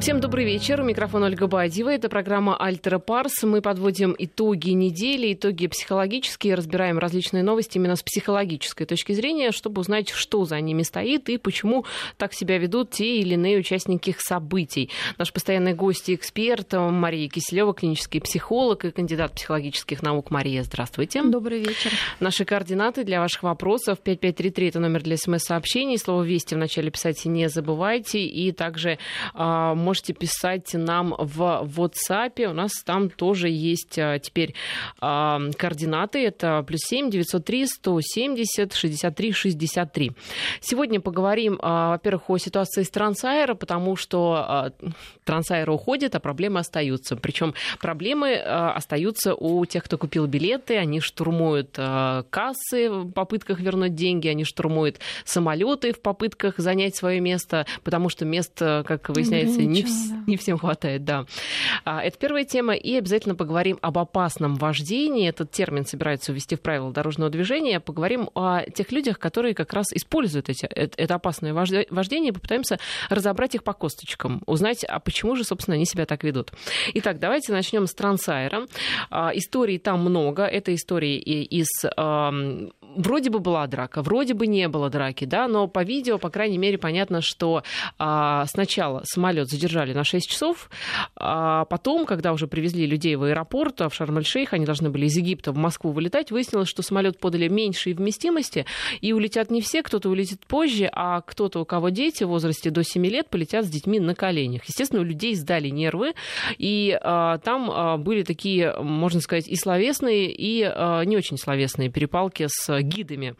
Всем добрый вечер. У микрофона Ольга Бадьева. Это программа «Альтера Парс». Мы подводим итоги недели, итоги психологические, разбираем различные новости именно с психологической точки зрения, чтобы узнать, что за ними стоит и почему так себя ведут те или иные участники их событий. Наш постоянный гость и эксперт Мария Киселева, клинический психолог и кандидат психологических наук. Мария, здравствуйте. Добрый вечер. Наши координаты для ваших вопросов 5533 это номер для смс-сообщений. Слово «Вести» вначале писать не забывайте. И также а, можете писать нам в WhatsApp. У нас там тоже есть а, теперь а, координаты. Это плюс 7 903 170 63 63. Сегодня поговорим, а, во-первых, о ситуации с Трансайра, потому что Трансайра уходит, а проблемы остаются. Причем проблемы остаются у тех, кто купил билеты. Они штурмуют кассы в попытках вернуть деньги, они штурмуют самолеты в попытках занять свое место, потому что мест, как выясняется, не, не, не всем хватает, да. А, это первая тема. И обязательно поговорим об опасном вождении. Этот термин собирается ввести в правила дорожного движения. Поговорим о тех людях, которые как раз используют эти, это, это опасное вождение. Попытаемся разобрать их по косточкам. Узнать, а почему же, собственно, они себя так ведут. Итак, давайте начнем с Трансайра. А, историй там много. Это истории из вроде бы была драка, вроде бы не было драки, да, но по видео, по крайней мере, понятно, что а, сначала самолет задержали на 6 часов, а потом, когда уже привезли людей в аэропорт, в Шарм-эль-Шейх, они должны были из Египта в Москву вылетать, выяснилось, что самолет подали меньшей вместимости, и улетят не все, кто-то улетит позже, а кто-то, у кого дети в возрасте до 7 лет, полетят с детьми на коленях. Естественно, у людей сдали нервы, и а, там а, были такие, можно сказать, и словесные, и а, не очень словесные перепалки с гидами.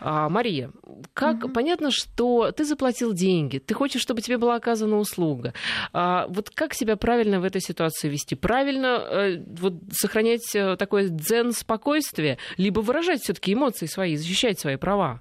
А, Мария, как угу. понятно, что ты заплатил деньги, ты хочешь, чтобы тебе была оказана услуга. А, вот как себя правильно в этой ситуации вести? Правильно э, вот, сохранять э, такое дзен спокойствие, либо выражать все-таки эмоции свои, защищать свои права?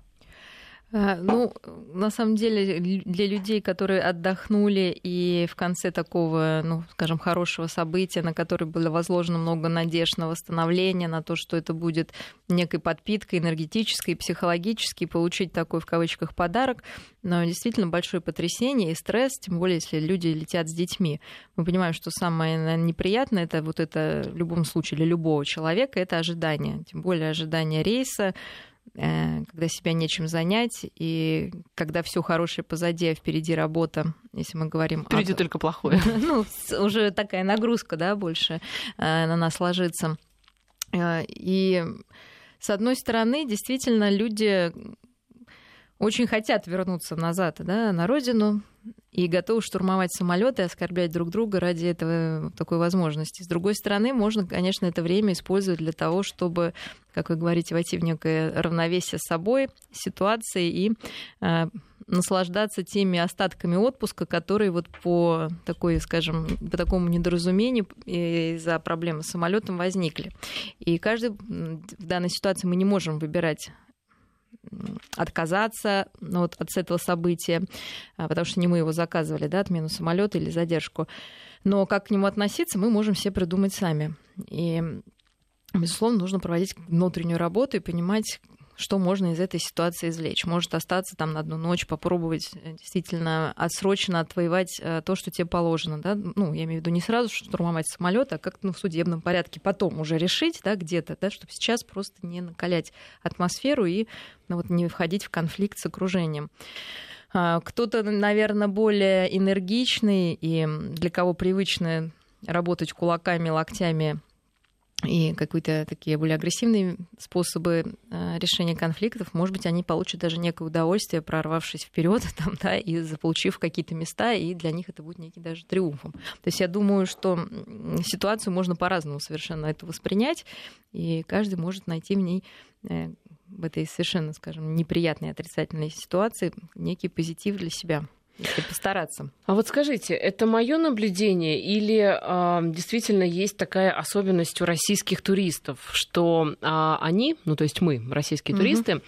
А, ну, на самом деле, для людей, которые отдохнули и в конце такого, ну, скажем, хорошего события, на которое было возложено много надежд на восстановление, на то, что это будет некой подпиткой энергетической, психологической, получить такой, в кавычках, подарок, но действительно большое потрясение и стресс, тем более, если люди летят с детьми. Мы понимаем, что самое наверное, неприятное, это вот это в любом случае для любого человека, это ожидание, тем более ожидание рейса, когда себя нечем занять, и когда все хорошее позади, а впереди работа, если мы говорим... Впереди о... только плохое. Ну, уже такая нагрузка, да, больше э, на нас ложится. Э, и с одной стороны, действительно, люди очень хотят вернуться назад, да, на родину, и готовы штурмовать самолеты и оскорблять друг друга ради этого такой возможности. С другой стороны, можно, конечно, это время использовать для того, чтобы, как вы говорите, войти в некое равновесие с собой, ситуацией и э, наслаждаться теми остатками отпуска, которые вот по такой, скажем, по такому недоразумению из-за проблемы с самолетом возникли. И каждый в данной ситуации мы не можем выбирать отказаться ну, вот, от этого события, а, потому что не мы его заказывали, да, отмену самолета или задержку. Но как к нему относиться, мы можем все придумать сами. И, безусловно, нужно проводить внутреннюю работу и понимать, что можно из этой ситуации извлечь. Может остаться там на одну ночь, попробовать э, действительно отсрочно отвоевать э, то, что тебе положено. Да? Ну, я имею в виду не сразу штурмовать самолет, а как-то ну, в судебном порядке потом уже решить да, где-то, да, чтобы сейчас просто не накалять атмосферу и ну, вот, не входить в конфликт с окружением. А, кто-то, наверное, более энергичный и для кого привычно работать кулаками, локтями и какие-то такие более агрессивные способы э, решения конфликтов, может быть, они получат даже некое удовольствие, прорвавшись вперед там, да, и заполучив какие-то места, и для них это будет некий даже триумфом. То есть я думаю, что ситуацию можно по-разному совершенно это воспринять, и каждый может найти в ней э, в этой совершенно, скажем, неприятной отрицательной ситуации некий позитив для себя если постараться. А вот скажите, это мое наблюдение или э, действительно есть такая особенность у российских туристов, что э, они, ну то есть мы, российские угу. туристы,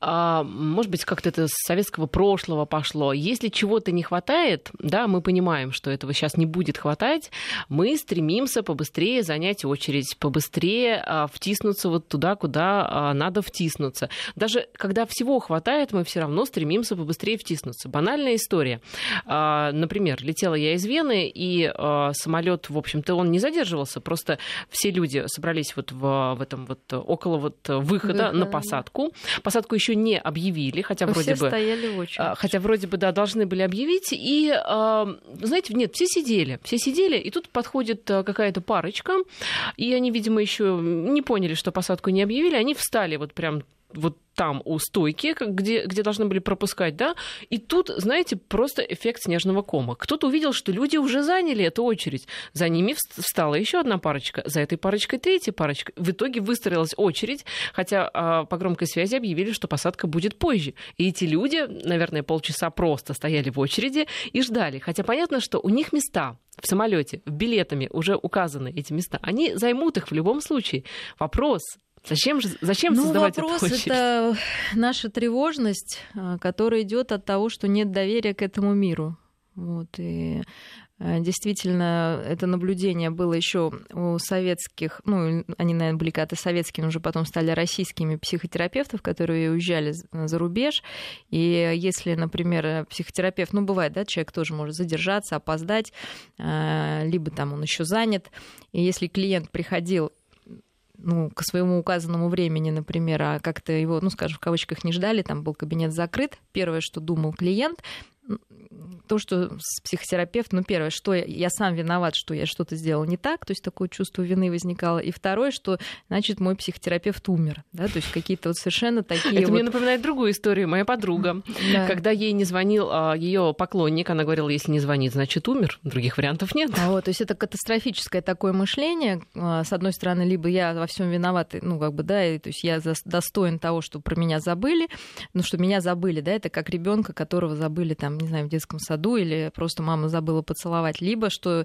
э, может быть как-то это с советского прошлого пошло. Если чего-то не хватает, да, мы понимаем, что этого сейчас не будет хватать, мы стремимся побыстрее занять очередь, побыстрее э, втиснуться вот туда, куда э, надо втиснуться. Даже когда всего хватает, мы все равно стремимся побыстрее втиснуться. Банальная история история. А, например, летела я из Вены, и а, самолет, в общем-то, он не задерживался, просто все люди собрались вот в, в этом вот около вот выхода Выход, на посадку. Посадку еще не объявили, хотя Но вроде все бы... стояли. А, хотя вроде бы, да, должны были объявить. И, знаете, нет, все сидели. Все сидели, и тут подходит какая-то парочка, и они, видимо, еще не поняли, что посадку не объявили, они встали вот прям вот там у стойки, где, где должны были пропускать, да, и тут, знаете, просто эффект снежного кома. Кто-то увидел, что люди уже заняли эту очередь. За ними встала еще одна парочка, за этой парочкой третья парочка. В итоге выстроилась очередь, хотя а, по громкой связи объявили, что посадка будет позже. И эти люди, наверное, полчаса просто стояли в очереди и ждали. Хотя понятно, что у них места в самолете, в билетами уже указаны эти места. Они займут их в любом случае. Вопрос, Зачем, же, зачем ну, создавать вопрос эту это наша тревожность, а, которая идет от того, что нет доверия к этому миру. Вот, и а, Действительно, это наблюдение было еще у советских, ну, они, наверное, были когда-то советскими, уже потом стали российскими психотерапевтов, которые уезжали за рубеж. И если, например, психотерапевт, ну, бывает, да, человек тоже может задержаться, опоздать, а, либо там он еще занят. И если клиент приходил ну, к своему указанному времени, например, а как-то его, ну, скажем, в кавычках не ждали, там был кабинет закрыт, первое, что думал клиент, то, что с психотерапевт, ну, первое, что я, я сам виноват, что я что-то сделал не так, то есть такое чувство вины возникало. И второе, что, значит, мой психотерапевт умер, да, то есть какие-то вот совершенно такие Это вот... мне напоминает другую историю. Моя подруга, да. когда ей не звонил а, ее поклонник, она говорила, если не звонит, значит, умер, других вариантов нет. А вот, то есть это катастрофическое такое мышление. А, с одной стороны, либо я во всем виноват, ну, как бы, да, и, то есть я достоин того, что про меня забыли, ну, что меня забыли, да, это как ребенка, которого забыли там, не знаю, в детском саду или просто мама забыла поцеловать, либо что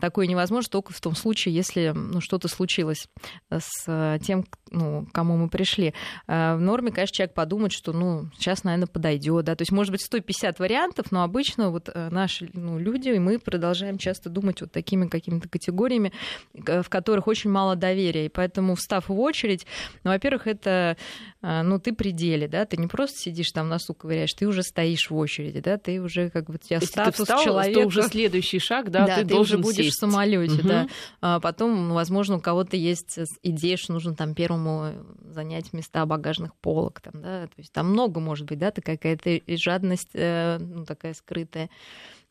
такое невозможно только в том случае, если ну, что-то случилось с тем, ну, кому мы пришли. А в норме, конечно, человек подумает, что, ну, сейчас, наверное, подойдет, да, то есть, может быть, 150 вариантов, но обычно вот э, наши ну, люди, и мы продолжаем часто думать вот такими какими-то категориями, в которых очень мало доверия, и поэтому, встав в очередь, ну, во-первых, это, э, ну, ты пределе, да, ты не просто сидишь там носу ковыряешь, ты уже стоишь в очереди, да, ты уже как бы у тебя Если статус ты встал, человека. то уже следующий шаг, да, да ты, ты должен уже будешь сесть. в самолете, угу. да. А потом, возможно, у кого-то есть идея, что нужно там первому занять места багажных полок, там, да, то есть там много может быть, да, такая какая-то жадность, э, ну, такая скрытая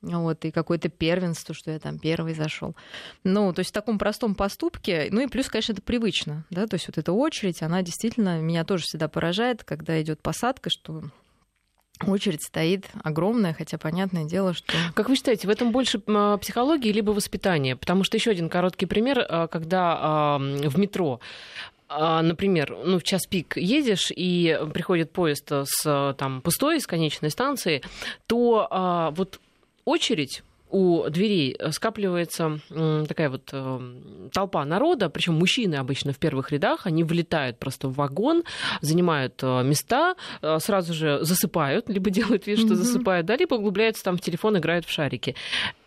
вот, и какое-то первенство, что я там первый зашел. Ну, то есть в таком простом поступке, ну и плюс, конечно, это привычно, да, то есть вот эта очередь, она действительно меня тоже всегда поражает, когда идет посадка, что Очередь стоит огромная, хотя понятное дело, что... Как вы считаете, в этом больше психологии либо воспитания? Потому что еще один короткий пример, а, когда в метро а, например, ну, в час пик едешь, и приходит поезд с там, пустой, с конечной станции, то а, вот очередь у дверей э, скапливается такая вот э, толпа народа, причем мужчины обычно в первых рядах, они влетают просто в вагон, занимают э, места, сразу же засыпают, либо делают вид, что засыпают, да, либо углубляются там в телефон, играют в шарики.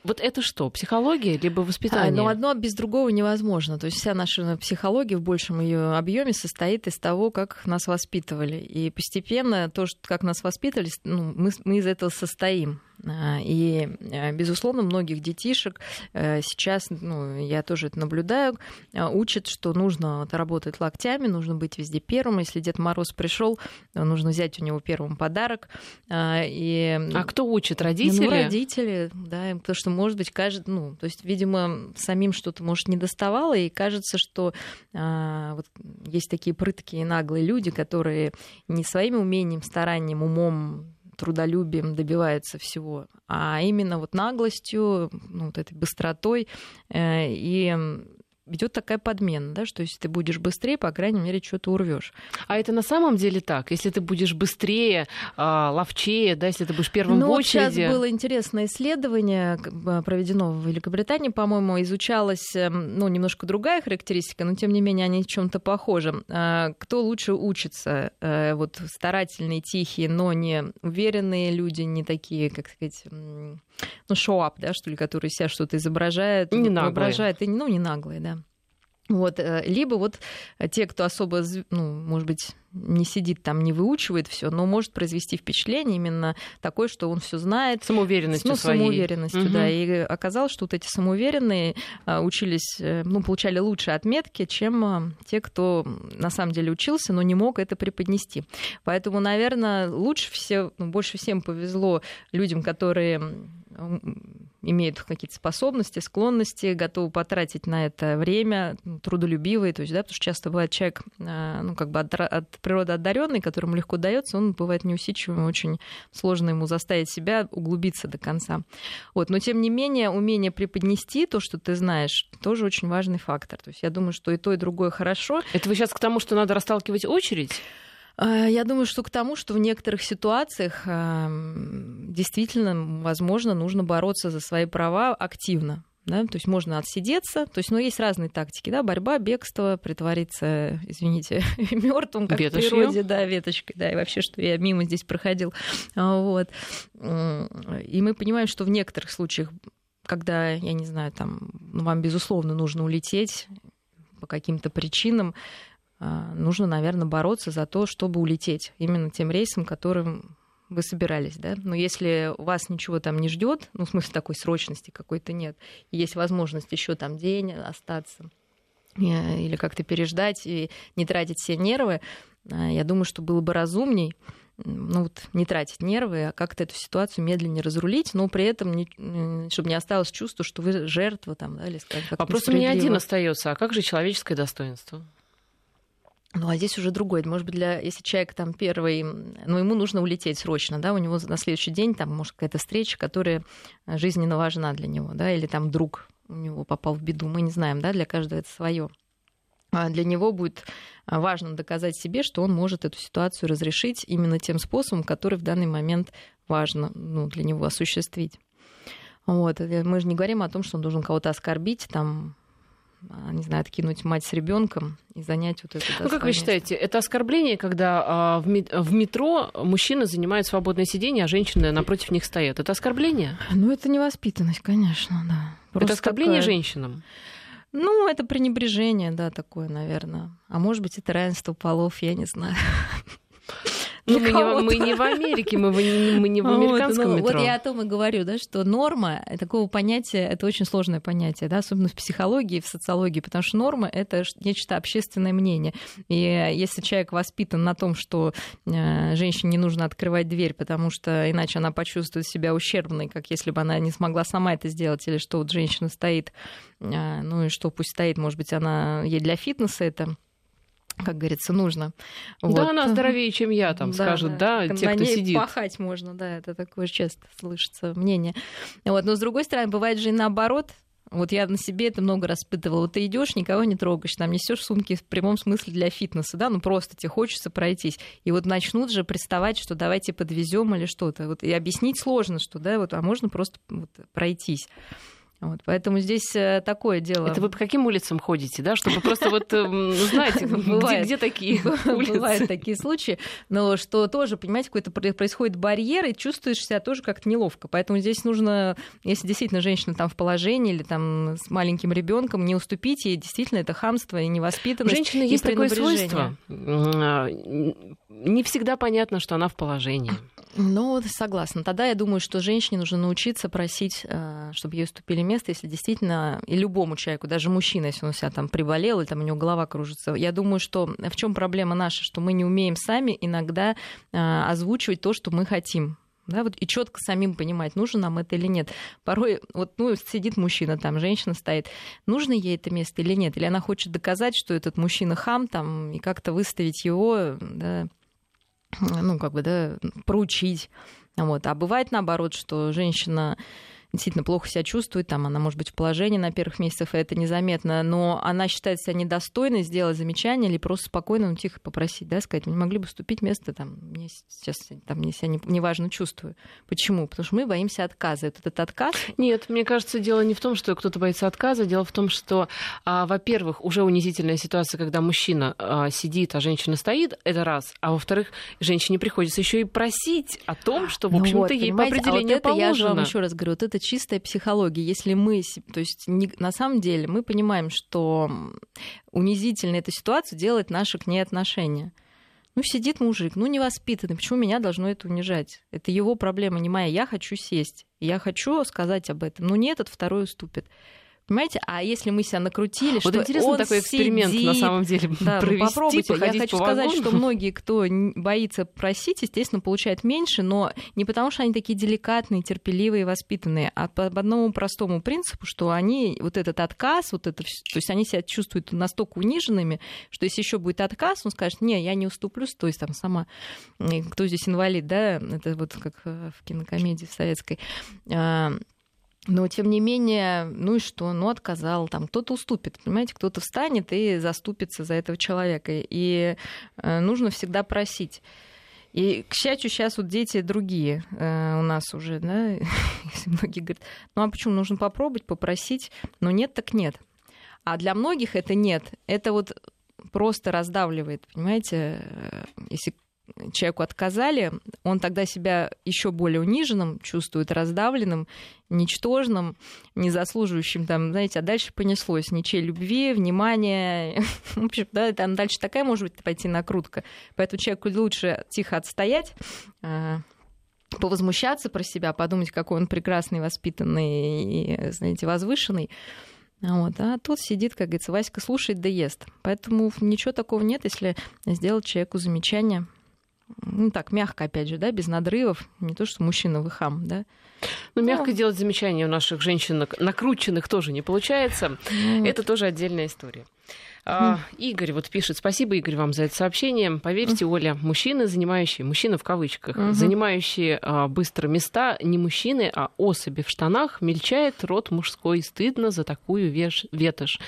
Вот это что, психология либо воспитание? А, ну, одно без другого невозможно. То есть вся наша психология в большем ее объеме состоит из того, как нас воспитывали. И постепенно то, что, как нас воспитывали, ну, мы, мы из этого состоим. А, и, а, безусловно, многих детишек э, сейчас, ну, я тоже это наблюдаю, а, учат, что нужно работать локтями, нужно быть везде первым. Если Дед Мороз пришел, нужно взять у него первым подарок. И... А кто учит? Родители? Ну, родители, да, потому что, может быть, кажется, ну, то есть, видимо, самим что-то, может, не доставало, и кажется, что а, вот есть такие прыткие наглые люди, которые не своими умением, старанием, умом трудолюбием добивается всего, а именно вот наглостью, ну, вот этой быстротой э, и идет такая подмена, да, что если ты будешь быстрее, по крайней мере, что-то урвешь. А это на самом деле так? Если ты будешь быстрее, а, ловчее, да, если ты будешь первым ну, в очереди? Вот сейчас было интересное исследование, проведено в Великобритании, по-моему, изучалась, эм, ну, немножко другая характеристика, но тем не менее они в чем-то похожи. А, кто лучше учится? Э, вот старательные, тихие, но не уверенные люди, не такие, как сказать, ну, шоу-ап, да, что ли, которые себя что-то изображают, не наглые. воображают, и, ну, не наглые, да. Вот, э, либо вот те, кто особо, ну, может быть, не сидит там, не выучивает все, но может произвести впечатление именно такое, что он все знает. Самоуверенностью ну, своей. самоуверенностью, угу. да. И оказалось, что вот эти самоуверенные а, учились, э, ну, получали лучшие отметки, чем те, кто на самом деле учился, но не мог это преподнести. Поэтому, наверное, лучше все, ну, больше всем повезло людям, которые имеют какие-то способности, склонности, готовы потратить на это время, трудолюбивые, то есть, да, потому что часто бывает человек, а, ну, как бы от, от природы одаренный, которому легко дается, он бывает неусидчивым, очень сложно ему заставить себя углубиться до конца. Вот, но тем не менее, умение преподнести то, что ты знаешь, тоже очень важный фактор. То есть я думаю, что и то, и другое хорошо. Это вы сейчас к тому, что надо расталкивать очередь? А, я думаю, что к тому, что в некоторых ситуациях действительно, возможно, нужно бороться за свои права активно. Да? То есть можно отсидеться, то есть, ну, есть разные тактики, да, борьба, бегство, притвориться, извините, мертвым, как Ветошью. в природе, да, веточкой, да, и вообще, что я мимо здесь проходил, а, вот. И мы понимаем, что в некоторых случаях, когда, я не знаю, там, ну, вам, безусловно, нужно улететь по каким-то причинам, нужно, наверное, бороться за то, чтобы улететь именно тем рейсом, которым вы собирались, да, но если вас ничего там не ждет, ну, в смысле такой срочности какой-то нет, есть возможность еще там день остаться э, или как-то переждать и не тратить все нервы, а, я думаю, что было бы разумней ну, вот, не тратить нервы, а как-то эту ситуацию медленнее разрулить, но при этом, не, чтобы не осталось чувство, что вы жертва там, да, или сказать, Вопрос у меня один остается. А как же человеческое достоинство? Ну, а здесь уже другой. Может быть, для, если человек там первый, ну, ему нужно улететь срочно, да, у него на следующий день там, может, какая-то встреча, которая жизненно важна для него, да, или там друг у него попал в беду, мы не знаем, да, для каждого это свое. А для него будет важно доказать себе, что он может эту ситуацию разрешить именно тем способом, который в данный момент важно ну, для него осуществить. Вот. Мы же не говорим о том, что он должен кого-то оскорбить, там, а, не знаю, откинуть мать с ребенком и занять вот это. Ну, как вы считаете, это оскорбление, когда а, в метро мужчина занимает свободное сиденье, а женщины напротив них стоят? Это оскорбление? Ну, это невоспитанность, конечно, да. Просто это оскорбление такая... женщинам? Ну, это пренебрежение, да, такое, наверное. А может быть, это равенство полов, я не знаю. Ну, мы, не, мы не в Америке, мы, в, мы не в американском вот, ну, метро. Вот я о том и говорю, да, что норма такого понятия, это очень сложное понятие, да, особенно в психологии, в социологии, потому что норма — это нечто общественное мнение. И если человек воспитан на том, что э, женщине не нужно открывать дверь, потому что иначе она почувствует себя ущербной, как если бы она не смогла сама это сделать, или что вот женщина стоит, э, ну и что пусть стоит, может быть, она ей для фитнеса это как говорится, нужно. Да, вот. она здоровее, чем я, там, да, скажут, да, да те, кто ней сидит. пахать можно, да, это такое часто слышится мнение. Вот. Но, с другой стороны, бывает же и наоборот, вот я на себе это много распытывала. Вот ты идешь, никого не трогаешь, там несешь сумки в прямом смысле для фитнеса, да, ну просто тебе хочется пройтись. И вот начнут же приставать, что давайте подвезем или что-то. Вот, и объяснить сложно, что да, вот, а можно просто вот, пройтись. Вот, поэтому здесь э, такое дело. Это вы по каким улицам ходите, да? Чтобы просто вот, эм, знаете, бывает, где, где такие улицы? Бывают такие случаи, но что тоже, понимаете, какой-то происходит барьер, и чувствуешь себя тоже как-то неловко. Поэтому здесь нужно, если действительно женщина там в положении или там с маленьким ребенком, не уступить ей, действительно, это хамство и невоспитанность. Женщина есть такое свойство. А, не всегда понятно, что она в положении. Ну, согласна. Тогда я думаю, что женщине нужно научиться просить, э, чтобы ей уступили место, если действительно, и любому человеку, даже мужчина, если он себя там приболел, или там у него голова кружится. Я думаю, что в чем проблема наша, что мы не умеем сами иногда э, озвучивать то, что мы хотим да, вот и четко самим понимать, нужно нам это или нет. Порой вот ну сидит мужчина там, женщина стоит, нужно ей это место или нет, или она хочет доказать, что этот мужчина хам там и как-то выставить его, да, ну, как бы, да, проучить. Вот. А бывает наоборот, что женщина действительно плохо себя чувствует, там она может быть в положении на первых месяцах, и это незаметно, но она считает себя недостойной сделать замечание или просто спокойно, ну, тихо попросить, да, сказать, вы не могли бы уступить место, там, мне сейчас там, мне себя неважно чувствую. Почему? Потому что мы боимся отказа. Вот этот отказ... Нет, мне кажется, дело не в том, что кто-то боится отказа, дело в том, что, а, во-первых, уже унизительная ситуация, когда мужчина а, сидит, а женщина стоит, это раз, а во-вторых, женщине приходится еще и просить о том, что, в ну общем-то, ну вот, ей по определению а вот это положено. Я же вам еще раз говорю, вот это чистая психология. Если мы, то есть не, на самом деле мы понимаем, что унизительно эта ситуация делает наши к ней отношения. Ну, сидит мужик, ну, невоспитанный, почему меня должно это унижать? Это его проблема, не моя. Я хочу сесть, я хочу сказать об этом. Ну, нет, этот второй уступит. Понимаете? А если мы себя накрутили, вот что интересно он такой эксперимент сидит, на самом деле да, ну, провести, попробуйте. Я хочу по сказать, что многие, кто боится просить, естественно, получают меньше, но не потому, что они такие деликатные, терпеливые, воспитанные, а по одному простому принципу, что они вот этот отказ, вот это, то есть они себя чувствуют настолько униженными, что если еще будет отказ, он скажет, не, я не уступлю, то есть там сама, кто здесь инвалид, да, это вот как в кинокомедии в советской, а, но, тем не менее, ну и что? Ну, отказал. Там кто-то уступит, понимаете? Кто-то встанет и заступится за этого человека. И э, нужно всегда просить. И, к счастью, сейчас вот дети другие э, у нас уже, да, многие говорят, ну а почему нужно попробовать, попросить? Но нет, так нет. А для многих это нет. Это вот просто раздавливает, понимаете? Если человеку отказали, он тогда себя еще более униженным чувствует, раздавленным, ничтожным, не заслуживающим там, знаете, а дальше понеслось ничьей любви, внимания. В общем, да, там дальше такая может быть пойти накрутка. Поэтому человеку лучше тихо отстоять, повозмущаться про себя, подумать, какой он прекрасный, воспитанный и, знаете, возвышенный. Вот. А тут сидит, как говорится, Васька слушает да ест. Поэтому ничего такого нет, если сделать человеку замечание, ну так, мягко, опять же, да, без надрывов, не то, что мужчина вы хам, да. Ну, мягко ну, делать замечания у наших женщин накрученных тоже не получается. Ну, Это тоже отдельная история. А, Игорь вот пишет, спасибо, Игорь, вам за это сообщение. Поверьте, Оля, мужчины, занимающие, мужчины в кавычках, угу. занимающие а, быстро места, не мужчины, а особи в штанах, мельчает рот мужской. Стыдно за такую веш... ветошь.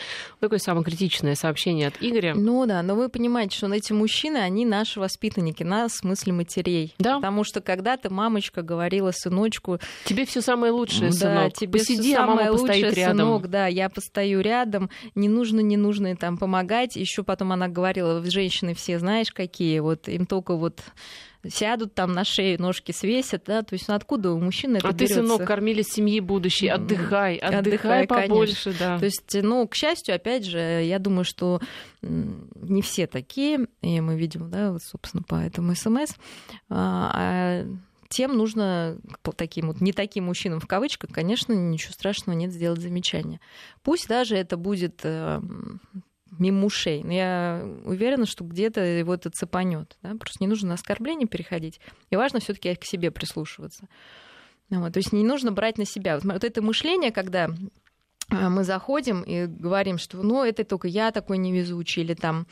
Такое самокритичное сообщение от Игоря. Ну да, но вы понимаете, что эти мужчины, они наши воспитанники, нас в смысле матерей. Да. Потому что когда-то мамочка говорила сыночку... Тебе все самое лучшее, да, сынок. тебе Посиди, а мама самое постоит лучшее, рядом. Сынок, да, я постою рядом, не нужно, не нужно там помогать. Еще потом она говорила, женщины все, знаешь, какие, вот им только вот сядут там на шею, ножки свесят, да, то есть ну, откуда у мужчины это А ты, берётся? сынок, кормили семьи будущей, отдыхай, отдыхай, Отдыхай, побольше, да. То есть, ну, к счастью, опять же, я думаю, что не все такие, и мы видим, да, вот, собственно, по этому СМС, а, а тем нужно таким вот не таким мужчинам в кавычках, конечно, ничего страшного нет сделать замечание. Пусть даже это будет э, мимо ушей, но я уверена, что где-то его это цепанет. Да? Просто не нужно на оскорбление переходить, и важно все-таки к себе прислушиваться. Ну Вот, то есть не нужно брать на себя. Вот, вот это мышление, когда а, мы заходим и говорим, что ну это только я такой невезучий, или там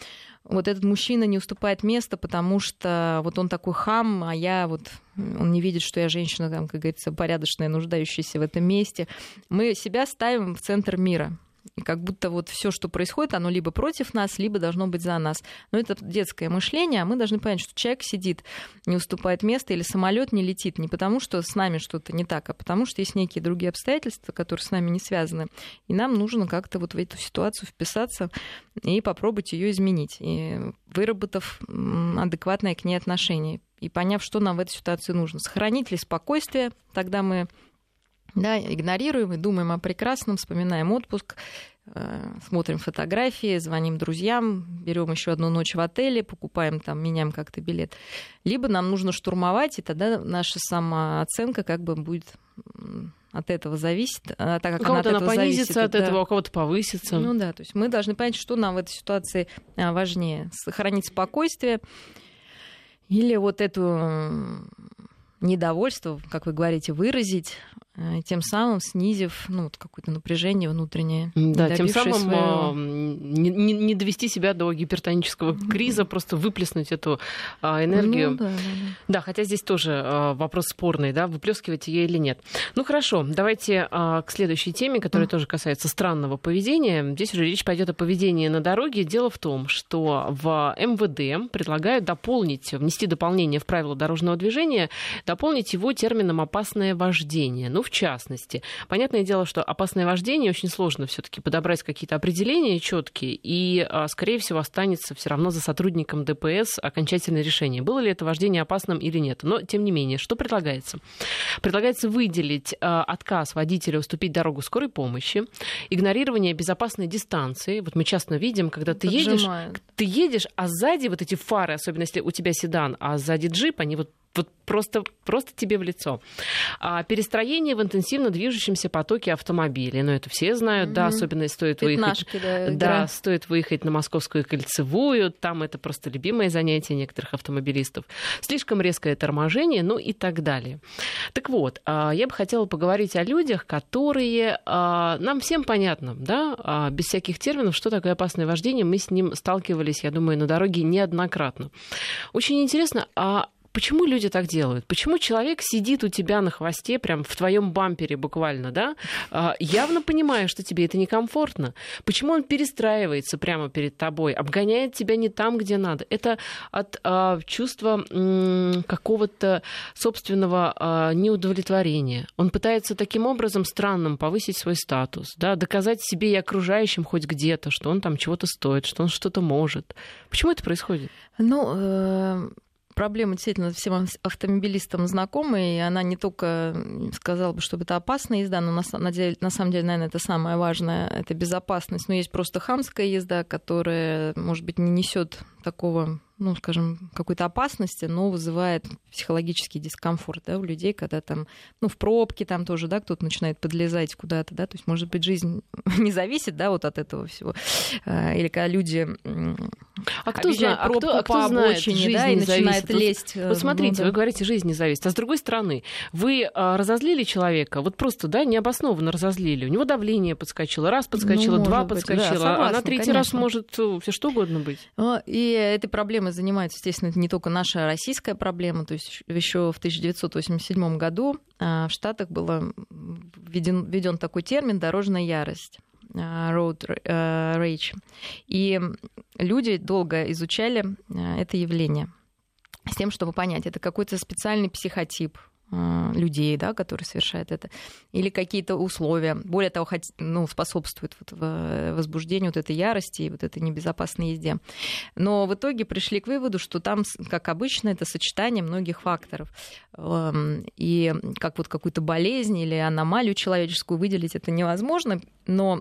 вот этот мужчина не уступает место, потому что вот он такой хам, а я вот он не видит, что я женщина, там, как говорится, порядочная, нуждающаяся в этом месте. Мы себя ставим в центр мира. И как будто вот все, что происходит, оно либо против нас, либо должно быть за нас. Но это детское мышление, а мы должны понять, что человек сидит, не уступает место, или самолет не летит не потому, что с нами что-то не так, а потому что есть некие другие обстоятельства, которые с нами не связаны. И нам нужно как-то вот в эту ситуацию вписаться и попробовать ее изменить, и выработав адекватное к ней отношение и поняв, что нам в этой ситуации нужно. Сохранить ли спокойствие, тогда мы да, игнорируем и думаем о прекрасном, вспоминаем отпуск, э, смотрим фотографии, звоним друзьям, берем еще одну ночь в отеле, покупаем там, меняем как-то билет. Либо нам нужно штурмовать, и тогда наша самооценка как бы будет от этого зависит, а так как у кого-то она, она от этого понизится зависит, от да. этого, у кого-то повысится. Ну да, то есть мы должны понять, что нам в этой ситуации а, важнее. Сохранить спокойствие или вот эту недовольство, как вы говорите, выразить, тем самым снизив ну, вот какое-то напряжение внутреннее. Да, тем самым своего... не, не, не довести себя до гипертонического криза, просто выплеснуть эту а, энергию. Ну, да, да, да. да, хотя здесь тоже а, вопрос спорный, да, выплескивать ее или нет. Ну хорошо, давайте а, к следующей теме, которая mm. тоже касается странного поведения. Здесь уже речь пойдет о поведении на дороге. Дело в том, что в МВД предлагают дополнить, внести дополнение в правила дорожного движения, дополнить его термином опасное вождение. Ну, Ну, в частности, понятное дело, что опасное вождение очень сложно все-таки подобрать какие-то определения четкие, и, а, скорее всего, останется все равно за сотрудником ДПС окончательное решение, было ли это вождение опасным или нет. Но, тем не менее, что предлагается? Предлагается выделить а, отказ водителя уступить дорогу скорой помощи, игнорирование безопасной дистанции. Вот мы часто видим, когда ты едешь, ты едешь, а сзади вот эти фары, особенно если у тебя седан, а сзади джип, они вот вот просто, просто тебе в лицо. А, перестроение в интенсивно движущемся потоке автомобилей. Ну, это все знают, mm-hmm. да, особенно стоит выехать. Да, да, стоит выехать на Московскую кольцевую. Там это просто любимое занятие некоторых автомобилистов. Слишком резкое торможение, ну и так далее. Так вот, а, я бы хотела поговорить о людях, которые а, нам всем понятно, да, а, без всяких терминов, что такое опасное вождение. Мы с ним сталкивались, я думаю, на дороге неоднократно. Очень интересно, а Почему люди так делают? Почему человек сидит у тебя на хвосте, прям в твоем бампере буквально, да, а, явно понимая, что тебе это некомфортно? Почему он перестраивается прямо перед тобой, обгоняет тебя не там, где надо? Это от а, чувства м, какого-то собственного а, неудовлетворения. Он пытается таким образом странным повысить свой статус, да, доказать себе и окружающим хоть где-то, что он там чего-то стоит, что он что-то может. Почему это происходит? Ну, э проблема действительно всем автомобилистам знакомая, и она не только сказала бы, что это опасная езда, но на, деле, на самом деле, наверное, это самое важное, это безопасность. Но есть просто хамская езда, которая, может быть, не несет такого ну, скажем, какой-то опасности, но вызывает психологический дискомфорт да, у людей, когда там, ну, в пробке там тоже, да, кто-то начинает подлезать куда-то, да, то есть, может быть, жизнь не зависит, да, вот от этого всего. А, или когда люди а кто, знает, а кто, а кто знает, жизнь да, и начинает зависит. лезть. Вот, вот э, смотрите, ну, да. вы говорите, жизнь не зависит. А с другой стороны, вы а, разозлили человека, вот просто, да, необоснованно разозлили. У него давление подскочило, раз подскочило, ну, два быть, подскочило, да, согласна, а на третий конечно. раз может э, все что угодно быть. И этой проблемой занимается, естественно, это не только наша российская проблема. То есть еще в 1987 году а, в Штатах был введен, введен такой термин «дорожная ярость» road э, rage. И люди долго изучали а, это явление с тем, чтобы понять, это какой-то специальный психотип, Э, людей, да, которые совершают это, или какие-то условия, более того, ну, способствуют вот возбуждению вот этой ярости и вот этой небезопасной езде. Но в итоге пришли к выводу, что там, как обычно, это сочетание многих факторов. Эм, и как вот какую-то болезнь или аномалию человеческую выделить это невозможно, но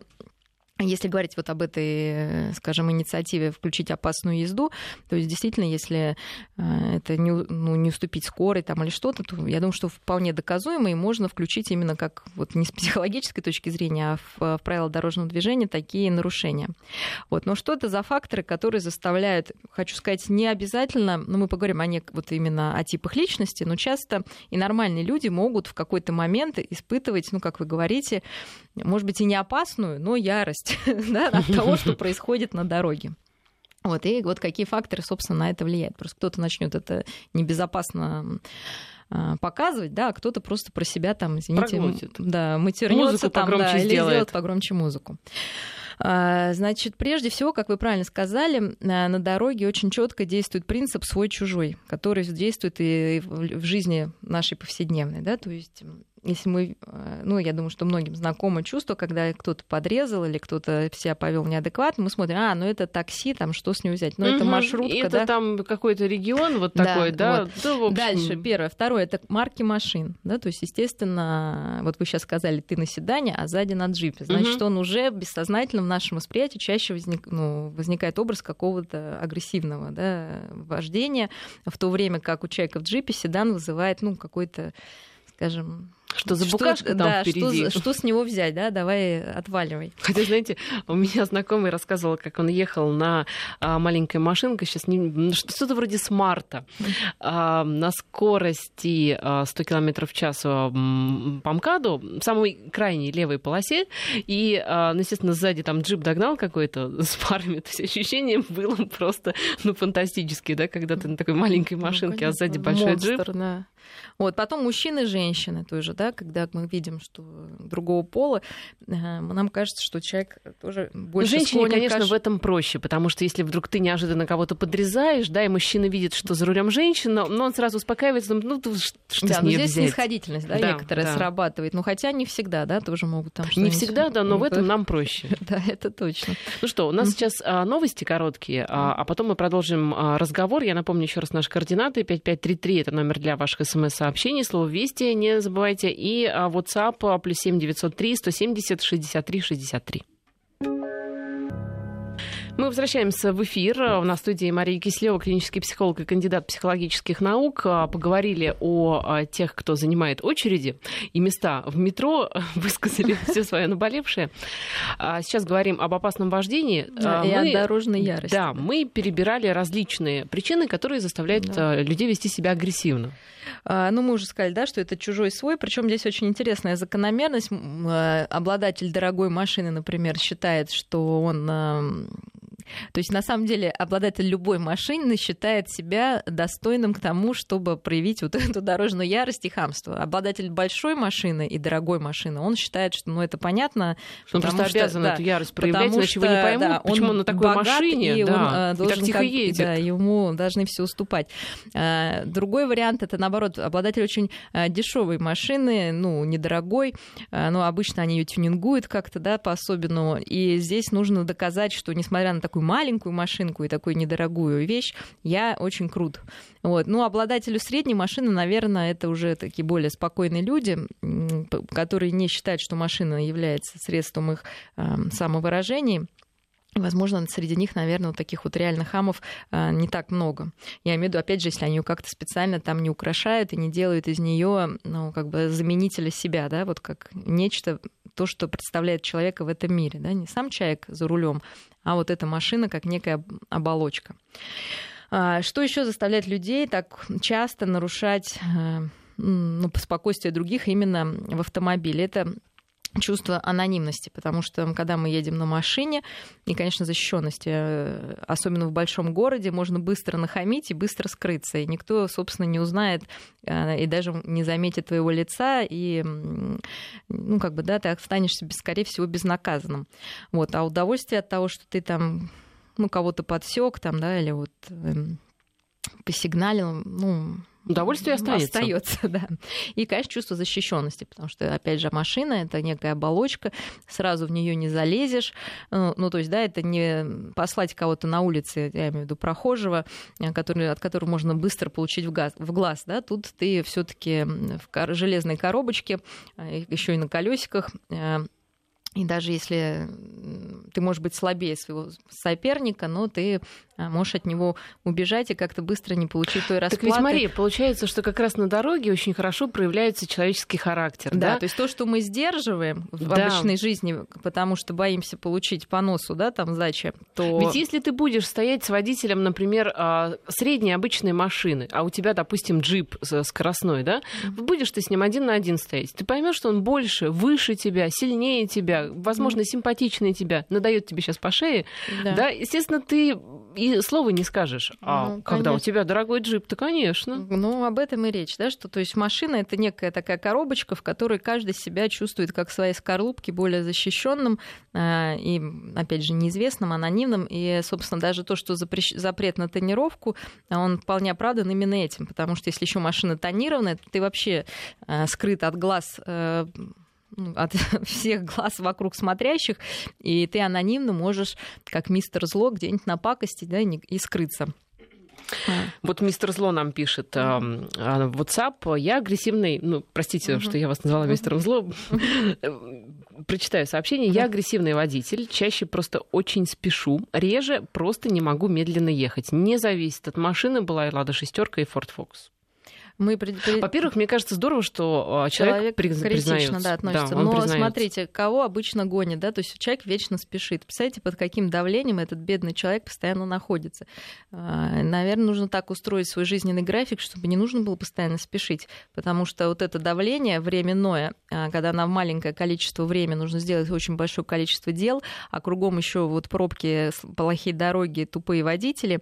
если говорить вот об этой, скажем, инициативе включить опасную езду, то есть действительно, если э, это не, ну, не уступить скорой там, или что-то, то я думаю, что вполне доказуемо и можно включить именно как вот не с психологической точки зрения, а в, в правила дорожного движения такие нарушения. Вот. Но что это за факторы, которые заставляют, хочу сказать, не обязательно, но мы поговорим о не, вот именно о типах личности, но часто и нормальные люди могут в какой-то момент испытывать, ну, как вы говорите, может быть, и не опасную, но ярость да, от того, что происходит на дороге. Вот, и вот какие факторы, собственно, на это влияют. Просто кто-то начнет это небезопасно а, показывать, да, а кто-то просто про себя там, извините, Проглотит. да, матернется там, да, или сделает погромче музыку. А, значит, прежде всего, как вы правильно сказали, на дороге очень четко действует принцип свой-чужой, который действует и в жизни нашей повседневной. Да? То есть если мы, э, ну, я думаю, что многим знакомо чувство, когда кто-то подрезал или кто-то себя повел неадекватно, мы смотрим, а, ну это такси, там что с него взять? Ну, угу. это маршрутка, это да? там какой-то регион вот такой, да? Вот. да общем... Дальше, первое. Второе, это марки машин, да, то есть, естественно, вот вы сейчас сказали, ты на седане, а сзади на джипе. Значит, угу. он уже бессознательно в нашем восприятии чаще возник, ну, возникает образ какого-то агрессивного, да, вождения, в то время как у человека в джипе седан вызывает, ну, какой-то скажем, что за букашка что, там да, впереди? Что, что с него взять, да? Давай отваливай. Хотя, знаете, у меня знакомый рассказывал, как он ехал на а, маленькой машинке, сейчас не, ну, что-то вроде смарта, а, на скорости а, 100 км в час по МКАДу, в самой крайней левой полосе, и, а, ну, естественно, сзади там джип догнал какой-то с парами, то есть ощущение было просто, ну, фантастические, да, когда ты на такой маленькой ну, машинке, ну, конечно, а сзади большой монстр, джип. Да. Вот, потом мужчины и женщины тоже да, когда мы видим, что другого пола, э, нам кажется, что человек тоже больше Женщине, конечно, в этом проще, потому что если вдруг ты неожиданно кого-то подрезаешь, да, и мужчина видит, что за рулем женщина, но он сразу успокаивается, ну, что да, с нее здесь взять? снисходительность, да, да некоторая да. срабатывает. Ну, хотя не всегда, да, тоже могут там Не всегда, да, но в этом нам проще. Да, это точно. Ну что, у нас сейчас а, новости короткие, а, а потом мы продолжим а, разговор. Я напомню еще раз наши координаты. 5533 это номер для ваших смс-сообщений. Слово «Вести» не забывайте. И WhatsApp плюс 7903 170 63 63. Мы возвращаемся в эфир. У нас в студии Мария Кислева, клинический психолог и кандидат психологических наук. А, поговорили о тех, кто занимает очереди и места в метро, высказали все свое наболевшее. А, сейчас говорим об опасном вождении. Да, мы, и о дорожной ярости. Да, мы перебирали различные причины, которые заставляют да. людей вести себя агрессивно. Ну, мы уже сказали, да, что это чужой свой. Причем здесь очень интересная закономерность. Обладатель дорогой машины, например, считает, что он то есть, на самом деле, обладатель любой машины считает себя достойным к тому, чтобы проявить вот эту дорожную ярость и хамство. Обладатель большой машины и дорогой машины, он считает, что, ну, это понятно. Что он просто что, обязан да, эту ярость проявлять, иначе что, его не поймут, да, почему он на такой машине и да, он, э, должен и так тихо как, едет. Да, ему должны все уступать. А, другой вариант это, наоборот, обладатель очень э, дешевой машины, ну, недорогой, э, но обычно они ее тюнингуют как-то, да, по-особенному. И здесь нужно доказать, что, несмотря на такую такую маленькую машинку и такую недорогую вещь, я очень крут. Вот. Ну, обладателю средней машины, наверное, это уже такие более спокойные люди, которые не считают, что машина является средством их э, самовыражения. Возможно, среди них, наверное, вот таких вот реальных хамов э, не так много. Я имею в виду, опять же, если они ее как-то специально там не украшают и не делают из нее, ну, как бы заменителя себя, да, вот как нечто, то, что представляет человека в этом мире, да, не сам человек за рулем, а вот эта машина как некая оболочка. А, что еще заставляет людей так часто нарушать э, ну, спокойствие других именно в автомобиле? Это чувство анонимности, потому что когда мы едем на машине, и, конечно, защищенности, э, особенно в большом городе, можно быстро нахамить и быстро скрыться, и никто, собственно, не узнает э, и даже не заметит твоего лица, и, ну, как бы, да, ты останешься, скорее всего, безнаказанным. Вот, а удовольствие от того, что ты там, ну, кого-то подсек там, да, или вот эм, посигналил, ну, Удовольствие останется. Остается, да. И, конечно, чувство защищенности, потому что, опять же, машина это некая оболочка, сразу в нее не залезешь. Ну, ну, то есть, да, это не послать кого-то на улице, я имею в виду прохожего, который, от которого можно быстро получить в, газ, в глаз. Да? Тут ты все-таки в железной коробочке, э, еще и на колесиках э, и даже если ты можешь быть слабее своего соперника, но ты а, можешь от него убежать и как-то быстро не получить той расплаты. Так ведь, Мария, получается, что как раз на дороге очень хорошо проявляется человеческий характер. Да, да? то есть то, что мы сдерживаем в да. обычной жизни, потому что боимся получить по носу, да, там сдача, то... Ведь если ты будешь стоять с водителем, например, а, средней обычной машины, а у тебя, допустим, джип скоростной, да, будешь ты с ним один на один стоять, ты поймешь, что он больше, выше тебя, сильнее тебя, возможно, симпатичный тебя, надает тебе сейчас по шее, да, да естественно, ты и слова не скажешь. А ну, когда у тебя дорогой джип, то, конечно. Ну, об этом и речь, да, что то есть машина это некая такая коробочка, в которой каждый себя чувствует как в своей скорлупке более защищенным э, и, опять же, неизвестным, анонимным. И, собственно, даже то, что запрещ... запрет на тонировку, он вполне оправдан именно этим, потому что если еще машина тонированная, то ты вообще э, скрыт от глаз э, от всех глаз вокруг смотрящих, и ты анонимно можешь, как мистер Зло, где-нибудь напакостить да, и скрыться. Вот мистер Зло нам пишет э, в WhatsApp. Я агрессивный, ну, простите, uh-huh. что я вас назвала мистером Зло. Прочитаю сообщение. Я агрессивный водитель, чаще просто очень спешу, реже просто не могу медленно ехать. Не зависит от машины, была и Лада шестерка, и Ford Focus. Мы... Во-первых, мне кажется здорово, что а, человек, человек критично да, относится. Да, Но признается. смотрите, кого обычно гонит, да, то есть человек вечно спешит. Представляете, под каким давлением этот бедный человек постоянно находится. А, Наверное, нужно так устроить свой жизненный график, чтобы не нужно было постоянно спешить, потому что вот это давление временное, а, когда на маленькое количество времени нужно сделать очень большое количество дел, а кругом еще вот пробки, плохие дороги, тупые водители,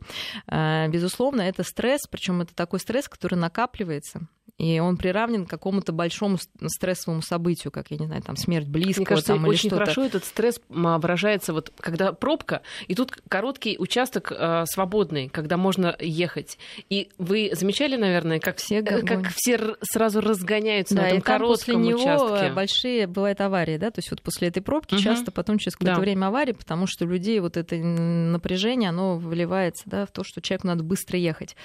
безусловно, это стресс, причем это такой стресс, который накапливается накапливается. И он приравнен к какому-то большому стрессовому событию, как, я не знаю, там, смерть близкого. Мне кажется, там, очень или хорошо этот стресс выражается, вот, когда пробка, и тут короткий участок э, свободный, когда можно ехать. И вы замечали, наверное, как все, э, как все сразу разгоняются да, на этом коротком после него участке? большие бывают аварии, да, то есть вот после этой пробки угу. часто потом через какое-то да. время аварии, потому что людей вот это напряжение, оно выливается, да, в то, что человеку надо быстро ехать.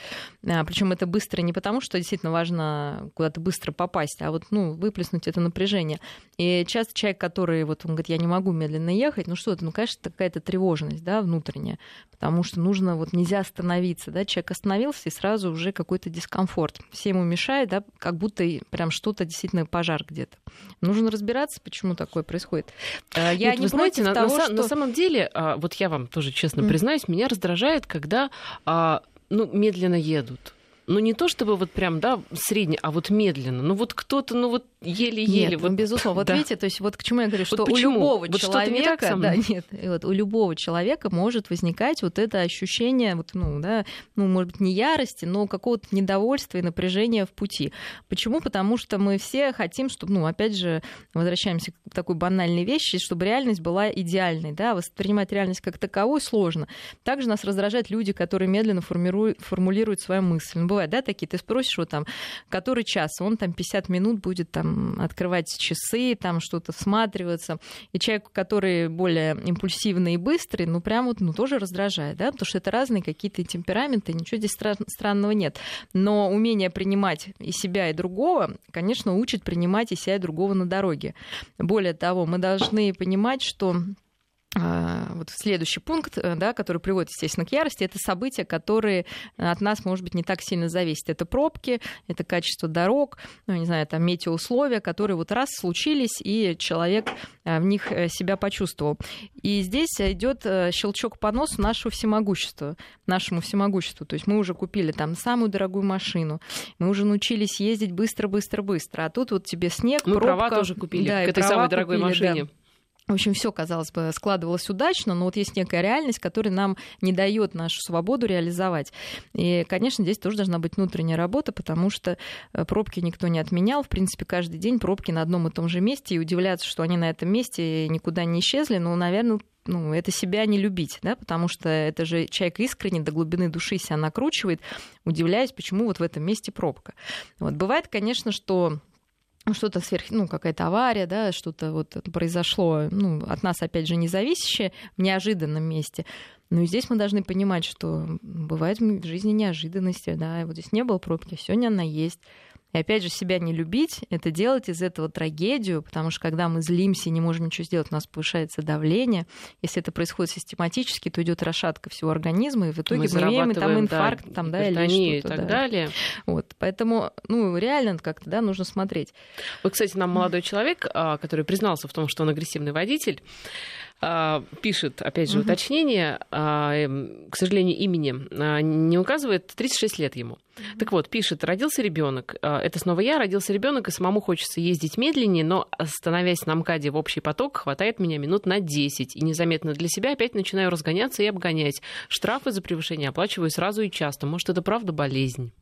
А, Причем это быстро не потому, что действительно важно куда-то быстро попасть, а вот, ну, выплеснуть это напряжение. И часто человек, который вот он говорит, я не могу медленно ехать, ну что это, ну, конечно, какая-то тревожность, да, внутренняя, потому что нужно, вот нельзя остановиться, да, человек остановился, и сразу уже какой-то дискомфорт. Все ему мешает, да, как будто прям что-то действительно пожар где-то. Нужно разбираться, почему такое происходит. А, я Нет, не вы знаете, на, того, на, что... на самом деле, а, вот я вам тоже честно признаюсь, меня раздражает, когда а, ну, медленно едут ну не то чтобы вот прям, да, средний, а вот медленно. Ну вот кто-то, ну вот еле-еле. Нет, вот, ну, безусловно. Вот да. видите, то есть вот к чему я говорю, что вот у любого вот человека, да, нет, вот у любого человека может возникать вот это ощущение, вот, ну, да, ну, может быть, не ярости, но какого-то недовольства и напряжения в пути. Почему? Потому что мы все хотим, чтобы, ну, опять же, возвращаемся к такой банальной вещи, чтобы реальность была идеальной, да, воспринимать реальность как таковую сложно. Также нас раздражают люди, которые медленно формируют, формулируют свою мысль. Бывает, да, такие, ты спросишь его там, который час, он там 50 минут будет там открывать часы, там что-то всматриваться. И человек, который более импульсивный и быстрый, ну, прям вот, ну, тоже раздражает, да, потому что это разные какие-то темпераменты, ничего здесь странного нет. Но умение принимать и себя, и другого, конечно, учит принимать и себя, и другого на дороге. Более того, мы должны понимать, что вот следующий пункт, э, да, который приводит, естественно, к ярости, это события, которые от нас, может быть, не так сильно зависят. Это пробки, это качество дорог, ну, не знаю, там метеоусловия, которые вот раз случились, и человек э, в них э, себя почувствовал. И здесь идет щелчок по носу нашего всемогущества, нашему всемогуществу. То есть мы уже купили там самую дорогую машину, мы уже научились ездить быстро-быстро-быстро, а тут вот тебе снег, мы пробка. права тоже купили да, к этой самой дорогой купили, машине. Да. В общем, все, казалось бы, складывалось удачно, но вот есть некая реальность, которая нам не дает нашу свободу реализовать. И, конечно, здесь тоже должна быть внутренняя работа, потому что э, пробки никто не отменял. В принципе, каждый день пробки на одном и том же месте, и удивляться, что они на этом месте никуда не исчезли, ну, наверное, ну, это себя не любить, да, потому что это же человек искренне до глубины души себя накручивает, удивляясь, почему вот в этом месте пробка. Вот. Бывает, конечно, что что-то сверх, ну, какая-то авария, да, что-то вот произошло, ну, от нас, опять же, независящее в неожиданном месте. Ну и здесь мы должны понимать, что бывает в жизни неожиданности, да, и вот здесь не было пробки, сегодня она есть. И опять же, себя не любить, это делать из этого трагедию, потому что когда мы злимся и не можем ничего сделать, у нас повышается давление. Если это происходит систематически, то идет расшатка всего организма, и в итоге мы, мы имеем там инфаркт, да, там, да, или что-то. и так да. далее. Вот, поэтому, ну, реально как-то, да, нужно смотреть. Вот, кстати, нам молодой человек, а, который признался в том, что он агрессивный водитель, пишет, опять же, угу. уточнение, а, эм, к сожалению, имени а, не указывает, 36 лет ему. Угу. Так вот, пишет, родился ребенок. Это снова я, родился ребенок, и самому хочется ездить медленнее, но становясь на МКАДе в общий поток, хватает меня минут на 10. И незаметно для себя опять начинаю разгоняться и обгонять. Штрафы за превышение оплачиваю сразу и часто. Может, это правда болезнь?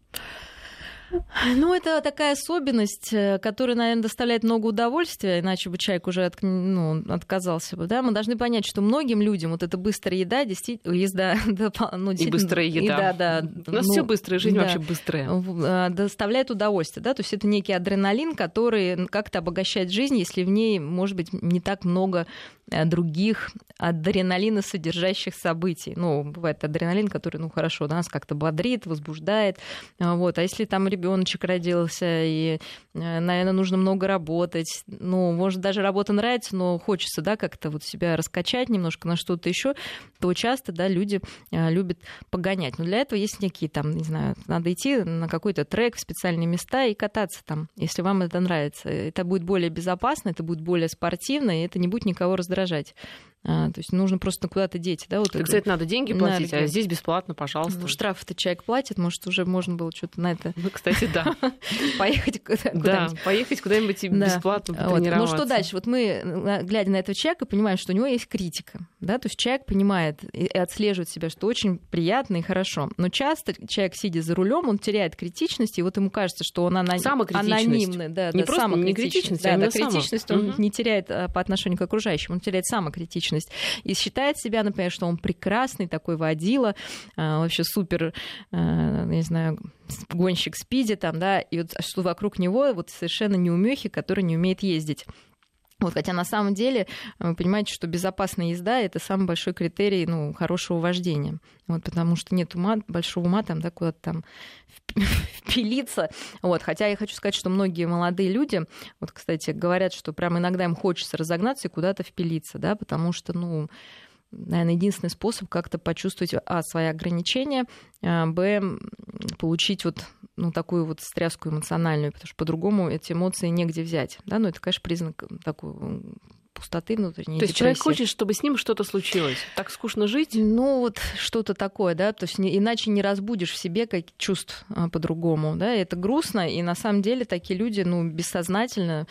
Ну, это такая особенность, э, которая, наверное, доставляет много удовольствия, иначе бы человек уже от, ну, отказался бы. Да? Мы должны понять, что многим людям вот эта быстрая еда, действительно, езда, ну, и быстрая еда. И, да, да, У нас ну, все быстрая жизнь да, вообще быстрая. Э, доставляет удовольствие. Да? То есть это некий адреналин, который как-то обогащает жизнь, если в ней, может быть, не так много Э, других адреналина содержащих событий. Ну, бывает адреналин, который, ну, хорошо, да, нас как-то бодрит, возбуждает. А, вот. А если там ребеночек родился, и, э, наверное, нужно много работать, ну, может, даже работа нравится, но хочется, да, как-то вот себя раскачать немножко на что-то еще, то часто, да, люди э, любят погонять. Но для этого есть некие там, не знаю, надо идти на какой-то трек в специальные места и кататься там, если вам это нравится. Это будет более безопасно, это будет более спортивно, и это не будет никого раздражать раздражать. А, то есть нужно просто куда-то деть. Да, вот так, кстати, надо деньги платить, энергию. а здесь бесплатно, пожалуйста. Ну, штраф-то человек платит, может, уже можно было что-то на это... Ну, кстати, да. Поехать куда-нибудь. Да, поехать куда-нибудь бесплатно Ну, что дальше? Вот мы, глядя на этого человека, понимаем, что у него есть критика. Да? То есть человек понимает и отслеживает себя, что очень приятно и хорошо. Но часто человек, сидя за рулем, он теряет критичность, и вот ему кажется, что он анонимный. Да, не просто не критичность, а критичность он не теряет а, по отношению к окружающим, он теряет самокритичность личность и считает себя, например, что он прекрасный такой водила, а, вообще супер, а, не знаю, гонщик спиди там, да, и вот что вокруг него вот совершенно неумехи, который не умеет ездить. Вот, хотя на самом деле вы понимаете, что безопасная езда это самый большой критерий ну, хорошего вождения. Вот, потому что нет ума, большого ума там, да, куда-то там впилиться. Вот, хотя я хочу сказать, что многие молодые люди, вот, кстати, говорят, что прям иногда им хочется разогнаться и куда-то впилиться, да, потому что, ну, наверное, единственный способ как-то почувствовать, а, свои ограничения, а, б, получить вот ну, такую вот стряску эмоциональную, потому что по-другому эти эмоции негде взять. Да? Но это, конечно, признак такой пустоты внутренней. То есть человек хочет, чтобы с ним что-то случилось. Так скучно жить? Ну, вот что-то такое, да. То есть не, иначе не разбудишь в себе как чувств а, по-другому. Да? Это грустно, и на самом деле такие люди, ну, бессознательно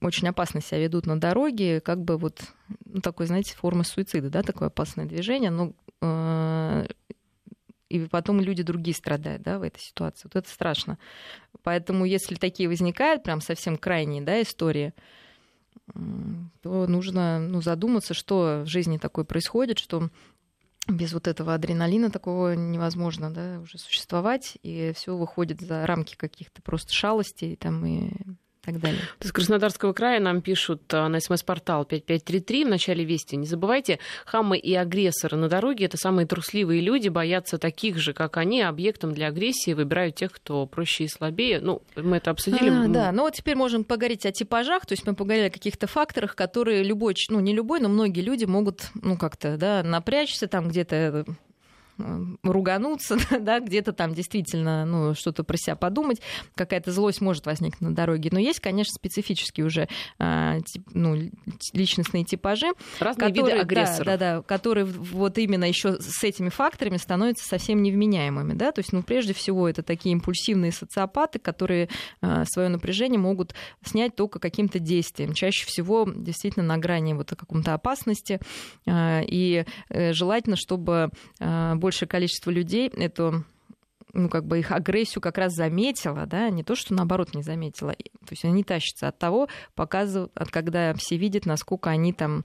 очень опасно себя ведут на дороге, как бы вот ну, такой, знаете, форма суицида, да, такое опасное движение, но э, и потом люди другие страдают, да, в этой ситуации. Вот это страшно. Поэтому, если такие возникают, прям совсем крайние, да, истории, то нужно ну, задуматься, что в жизни такое происходит, что без вот этого адреналина такого невозможно да, уже существовать, и все выходит за рамки каких-то просто шалостей там, и так далее. Из Краснодарского края нам пишут а, на смс-портал 5533 в начале вести. Не забывайте, хамы и агрессоры на дороге — это самые трусливые люди, боятся таких же, как они, объектом для агрессии выбирают тех, кто проще и слабее. Ну, мы это обсудили. А, да, ну вот теперь можем поговорить о типажах, то есть мы поговорили о каких-то факторах, которые любой, ну не любой, но многие люди могут, ну как-то, да, напрячься там где-то ругануться, да, где-то там действительно ну, что-то про себя подумать, какая-то злость может возникнуть на дороге. Но есть, конечно, специфические уже а, ну, личностные типажи, Разные которые, виды агрессоров. Да, да, да, которые вот именно еще с этими факторами становятся совсем невменяемыми. Да? То есть, ну, прежде всего, это такие импульсивные социопаты, которые а, свое напряжение могут снять только каким-то действием. Чаще всего действительно на грани вот каком-то опасности. А, и э, желательно, чтобы большее количество людей эту ну, как бы их агрессию как раз заметила, да, не то, что наоборот не заметила. То есть они тащатся от того, показывают, от когда все видят, насколько они там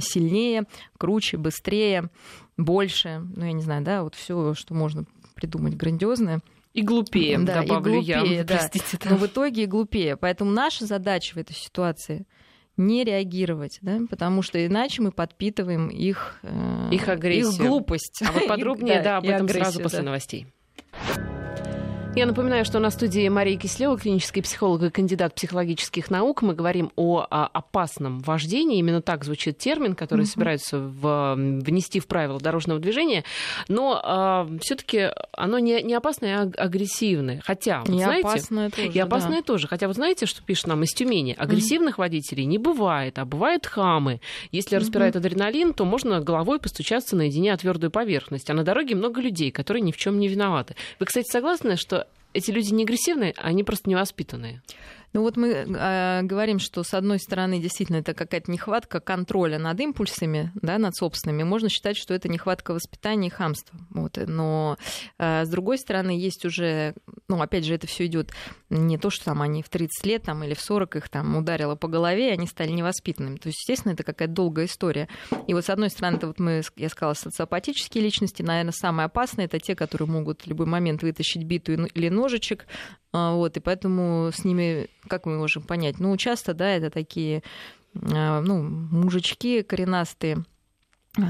сильнее, круче, быстрее, больше, ну, я не знаю, да, вот все, что можно придумать грандиозное. И глупее, да, добавлю и глупее, я. Да. Простите, да. Но в итоге и глупее. Поэтому наша задача в этой ситуации — не реагировать, да, потому что иначе мы подпитываем их, э, их агрессию, их глупость. А вот подробнее, да, об этом сразу после новостей. Я напоминаю, что на студии Мария Кислева, клинический психолог и кандидат психологических наук. Мы говорим о, о опасном вождении. Именно так звучит термин, который mm-hmm. собираются в, внести в правила дорожного движения. Но а, все-таки оно не, не опасное, а агрессивное. Хотя, вот, и знаете, опасное тоже. И опасное да. тоже. Хотя, вот знаете, что пишет нам из Тюмени? Агрессивных mm-hmm. водителей не бывает, а бывают хамы. Если mm-hmm. распирает адреналин, то можно головой постучаться наедине о твердую поверхность. А на дороге много людей, которые ни в чем не виноваты. Вы, кстати, согласны, что эти люди не агрессивные, они просто невоспитанные. Ну вот мы э, говорим, что с одной стороны действительно это какая-то нехватка контроля над импульсами, да, над собственными. Можно считать, что это нехватка воспитания и хамства. Вот. Но э, с другой стороны есть уже, ну опять же, это все идет не то, что там они в 30 лет там, или в 40 их там ударило по голове, и они стали невоспитанными. То есть, естественно, это какая-то долгая история. И вот с одной стороны, это вот мы, я сказала, социопатические личности, наверное, самые опасные это те, которые могут в любой момент вытащить биту или ножичек, а, вот, и поэтому с ними, как мы можем понять, ну, часто, да, это такие, а, ну, мужички коренастые,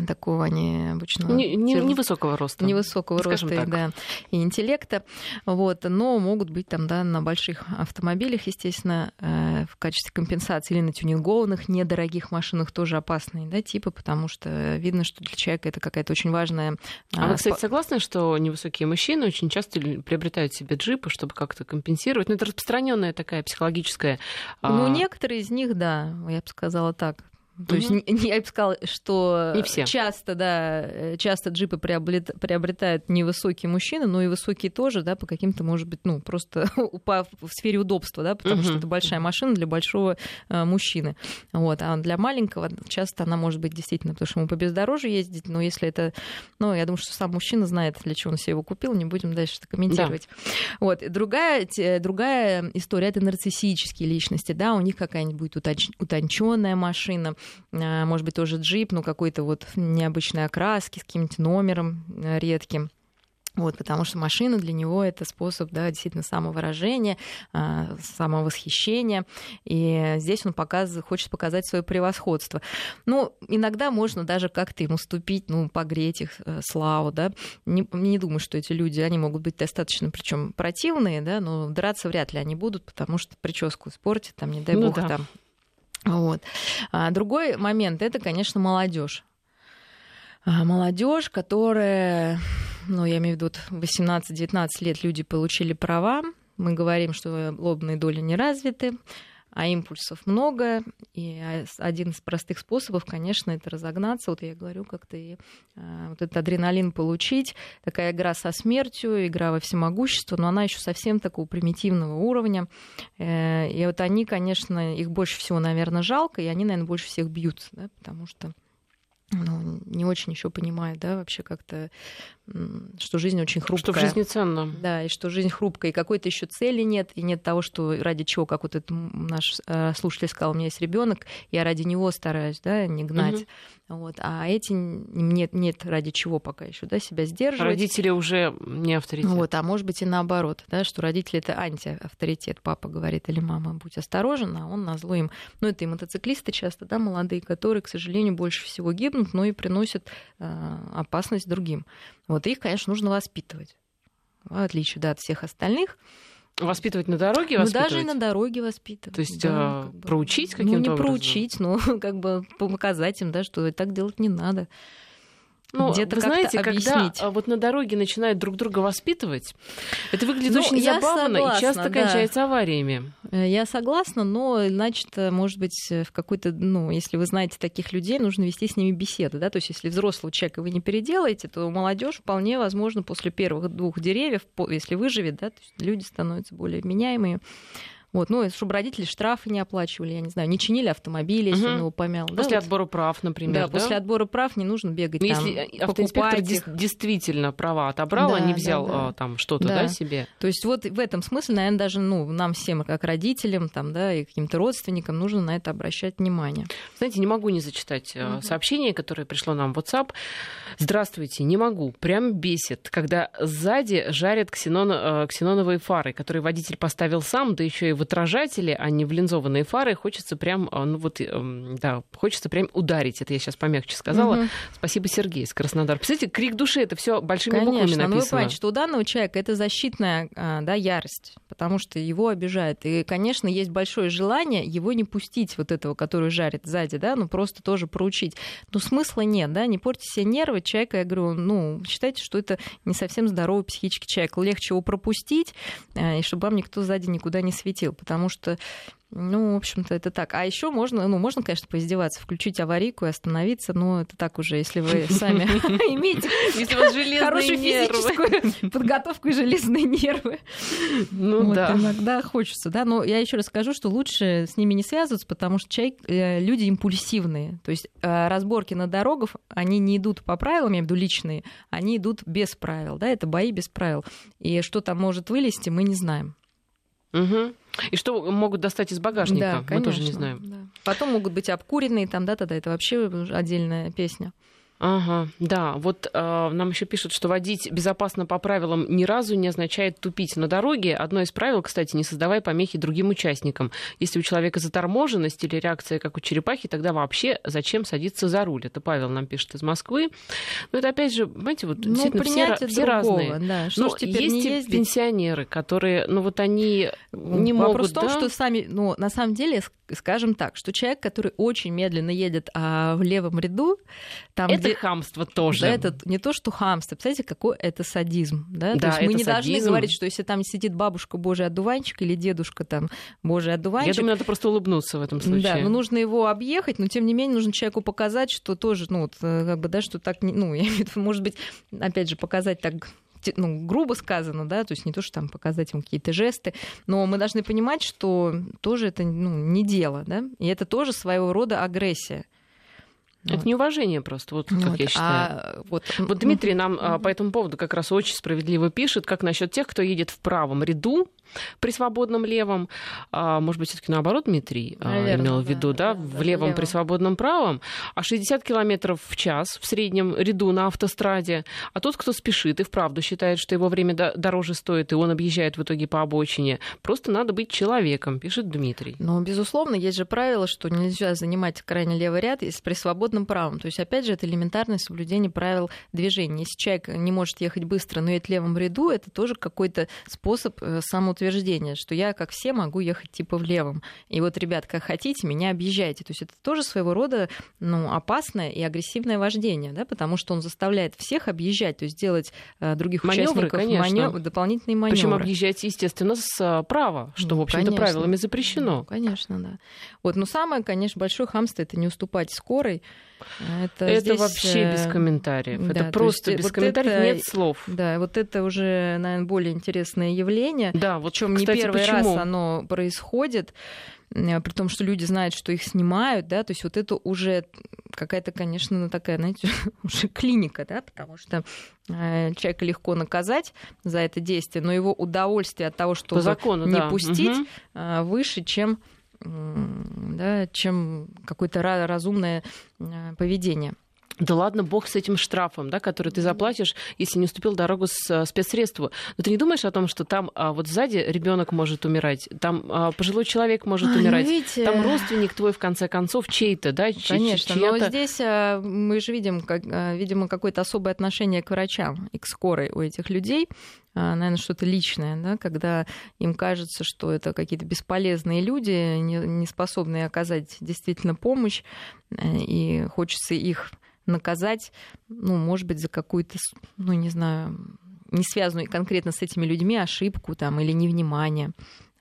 такого они обычно... Не, не, невысокого роста. Невысокого роста, так. да, и интеллекта. Вот, но могут быть там, да, на больших автомобилях, естественно, э, в качестве компенсации или на тюнингованных недорогих машинах тоже опасные, да, типы, потому что видно, что для человека это какая-то очень важная... А вы, кстати, согласны, что невысокие мужчины очень часто приобретают себе джипы, чтобы как-то компенсировать? Ну, это распространенная такая психологическая... Ну, некоторые из них, да, я бы сказала так То есть я бы сказала, что не все. часто, да, часто джипы приобретают не высокие мужчины, но и высокие тоже, да, по каким-то, может быть, ну, просто в сфере удобства, да, потому что это большая машина для большого э, мужчины. Вот. А для маленького часто она может быть действительно, потому что ему по бездорожью ездить, но если это, ну, я думаю, что сам мужчина знает, для чего он себе его купил, не будем дальше это комментировать. Да. Вот. Другая, другая история — это нарциссические личности, да, у них какая-нибудь утонченная машина, может быть, тоже джип, ну, какой-то вот необычной окраски с каким-нибудь номером э, редким. Вот, потому что машина для него это способ, да, действительно самовыражения, а, самовосхищения. И здесь он показывает, хочет показать свое превосходство. Ну, иногда можно даже как-то ему ступить, ну, погреть их э, славу, да. Не, не думаю, что эти люди, они могут быть достаточно, причем противные, да, но драться вряд ли они будут, потому что прическу испортят, там, не дай ну, бог, да. там вот. А другой момент это, конечно, молодежь. А молодежь, которая, ну, я имею в виду, 18-19 лет люди получили права. Мы говорим, что лобные доли не развиты а импульсов много, и один из простых способов, конечно, это разогнаться, вот я говорю, как-то и а, вот этот адреналин получить, такая игра со смертью, игра во всемогущество, но она еще совсем такого примитивного уровня, э, и вот они, конечно, их больше всего, наверное, жалко, и они, наверное, больше всех бьются, да, потому что ну, не очень еще понимает, да, вообще как-то, что жизнь очень хрупкая. Что в жизни ценно. Да, и что жизнь хрупкая, и какой-то еще цели нет, и нет того, что ради чего, как вот этот наш э, слушатель сказал, у меня есть ребенок, я ради него стараюсь, да, не гнать. Угу. Вот. А эти нет, нет ради чего пока еще, да, себя сдерживать. Родители уже не авторитет. Вот, а может быть и наоборот, да, что родители это антиавторитет. Папа говорит или мама, будь осторожен, а он назло им. Ну, это и мотоциклисты часто, да, молодые, которые, к сожалению, больше всего гибнут, но и приносят э, опасность другим. Вот их, конечно, нужно воспитывать. В отличие да, от всех остальных. Воспитывать на дороге воспитывать? Ну, даже и на дороге воспитывать. То есть да, а, как бы, проучить каким-то Ну, не образом? проучить, но как бы показать им, да, что так делать не надо. Ну, где-то вы знаете, когда а, вот на дороге начинают друг друга воспитывать, это выглядит ну, очень забавно согласна, и часто да. кончается авариями. Э, я согласна, но значит, может быть, в какой-то, ну, если вы знаете таких людей, нужно вести с ними беседы, да, то есть если взрослого человека вы не переделаете, то молодежь вполне возможно после первых двух деревьев, если выживет, да, то есть люди становятся более меняемые. Вот, ну, чтобы родители штрафы не оплачивали, я не знаю, не чинили автомобили, если угу. он его помял. После да, отбора вот. прав, например. Да, да, после отбора прав не нужно бегать. Но там, если автоинспектор их. действительно права отобрал, да, а не взял да, да. там что-то, да. да, себе. То есть вот в этом смысле, наверное, даже ну, нам всем, как родителям, там, да, и каким-то родственникам, нужно на это обращать внимание. Знаете, не могу не зачитать угу. сообщение, которое пришло нам в WhatsApp. Здравствуйте, не могу. Прям бесит, когда сзади жарят ксенон, э, ксеноновые фары, которые водитель поставил сам, да еще и в отражателе, а не в линзованные фары, хочется прям, а, ну вот, эм, да, хочется прям ударить. Это я сейчас помягче сказала. Угу. Спасибо, Сергей из Краснодара. Представляете, крик души, это все большими Конечно, буквами написано. Ну вы понимаете, что у данного человека это защитная а, да, ярость, потому что его обижают. И, конечно, есть большое желание его не пустить, вот этого, который жарит сзади, да, ну просто тоже проучить. Но смысла нет, да, не портите себе нервы человека. Я говорю, ну, считайте, что это не совсем здоровый психический человек. Легче его пропустить, а, и чтобы вам никто сзади никуда не светил, потому что ну, в общем-то, это так. А еще можно, ну, можно, конечно, поиздеваться, включить аварийку и остановиться, но это так уже, если вы сами имеете хорошую физическую подготовку и железные нервы. Ну да. Иногда хочется, да. Но я еще раз скажу, что лучше с ними не связываться, потому что э, люди импульсивные. То есть э, разборки на дорогах, они не идут по правилам, я имею в виду личные, они идут без правил, да, это бои без правил. И что там может вылезти, мы не знаем. Угу. И что могут достать из багажника, да, конечно, мы тоже не знаем. Да. Потом могут быть обкуренные, там, да, тогда это вообще отдельная песня. Ага, да. Вот э, нам еще пишут, что водить безопасно по правилам ни разу не означает тупить на дороге. Одно из правил, кстати, не создавай помехи другим участникам. Если у человека заторможенность или реакция, как у черепахи, тогда вообще зачем садиться за руль? Это Павел нам пишет из Москвы. Но это опять же, понимаете, вот ну, все, все разные. Да. Что Но есть не пенсионеры, которые, ну вот они не Вопрос могут. Вопрос в том, да? что сами, ну на самом деле, скажем так, что человек, который очень медленно едет а, в левом ряду, там, это это хамство тоже. Да, это не то, что хамство. Представляете, какой это садизм. Да? Да, то есть мы не должны садизм. говорить, что если там сидит бабушка Божий одуванчик или дедушка там Божий Я одуванчик, думаю, надо просто улыбнуться в этом случае. Да, но нужно его объехать, но тем не менее нужно человеку показать, что тоже, ну, вот, э, как бы, да, что так, ну, я имею в виду, может быть, опять же, показать так ну, грубо сказано, да, то есть не то, что там показать ему какие-то жесты, но мы должны понимать, что тоже это ну, не дело, да, и это тоже своего рода агрессия. Это Вот. неуважение просто, вот, как Вот, я считаю. а вот, Вот Дмитрий нам а, по этому поводу как раз очень справедливо пишет, как насчет тех, кто едет в правом ряду при свободном левом. А, может быть, все-таки наоборот, Дмитрий а, Наверно, имел в виду, да, да, да, в левом при левом. свободном правом, а 60 километров в час в среднем ряду на автостраде. А тот, кто спешит и вправду считает, что его время до- дороже стоит, и он объезжает в итоге по обочине, просто надо быть человеком, пишет Дмитрий. Но, безусловно, есть же правило, что нельзя занимать крайне левый ряд если при свободном правом. То есть, опять же, это элементарное соблюдение правил движения. Если человек не может ехать быстро, но едет в левом ряду, это тоже какой-то способ э, самоутверждения, что я, как все, могу ехать типа в левом. И вот, ребят, как хотите, меня объезжайте. То есть это тоже своего рода ну, опасное и агрессивное вождение, да, потому что он заставляет всех объезжать, то есть делать э, других Манёвры, участников конечно. дополнительные маневры. Причем объезжать, естественно, справа, что, Ну, в общем-то, конечно. правилами Ну, запрещено. конечно, да. Вот, но самое, конечно, большое хамство это не уступать скорой. Это, Это здесь, вообще э, без комментариев. да, это то просто есть, без вот комментариев, это- нет слов. Да, вот это уже, наверное, более интересное явление. Да, вот Причем не первый почему? раз оно происходит, э, при том, что люди знают, что их снимают, да, то есть вот это уже какая-то, конечно, ну, такая, знаете, уже клиника, да, потому что э, человека легко наказать за это действие, но его удовольствие от того, По что закону, не да. пустить, а, выше, чем, да, чем какое-то ра- разумное а, поведение. Да ладно, бог с этим штрафом, да, который ты заплатишь, если не уступил дорогу с э, спецсредству. Но ты не думаешь о том, что там а, вот сзади ребенок может умирать, там а, пожилой человек может Ай, ну, умирать, видите, там родственник твой, в конце концов, чей-то, да, чь- Конечно, но чья-то- здесь а, мы же видим, как, а, видимо, какое-то особое отношение к врачам и к скорой у этих людей. Наверное, что-то личное, да, когда им кажется, что это какие-то бесполезные люди, не, не способные оказать действительно помощь, и хочется их наказать, ну, может быть, за какую-то, ну, не знаю, не связанную конкретно с этими людьми ошибку там или невнимание.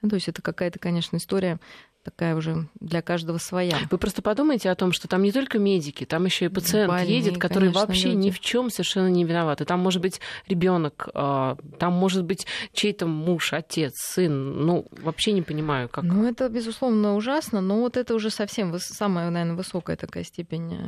Ну, то есть это какая-то, конечно, история такая уже для каждого своя. Вы просто подумайте о том, что там не только медики, там еще и пациент Больные, едет, который конечно, вообще ни люди. в чем совершенно не виноват. И там может быть ребенок, там может быть чей-то муж, отец, сын. Ну, вообще не понимаю, как. Ну, это, безусловно, ужасно, но вот это уже совсем самая, наверное, высокая такая степень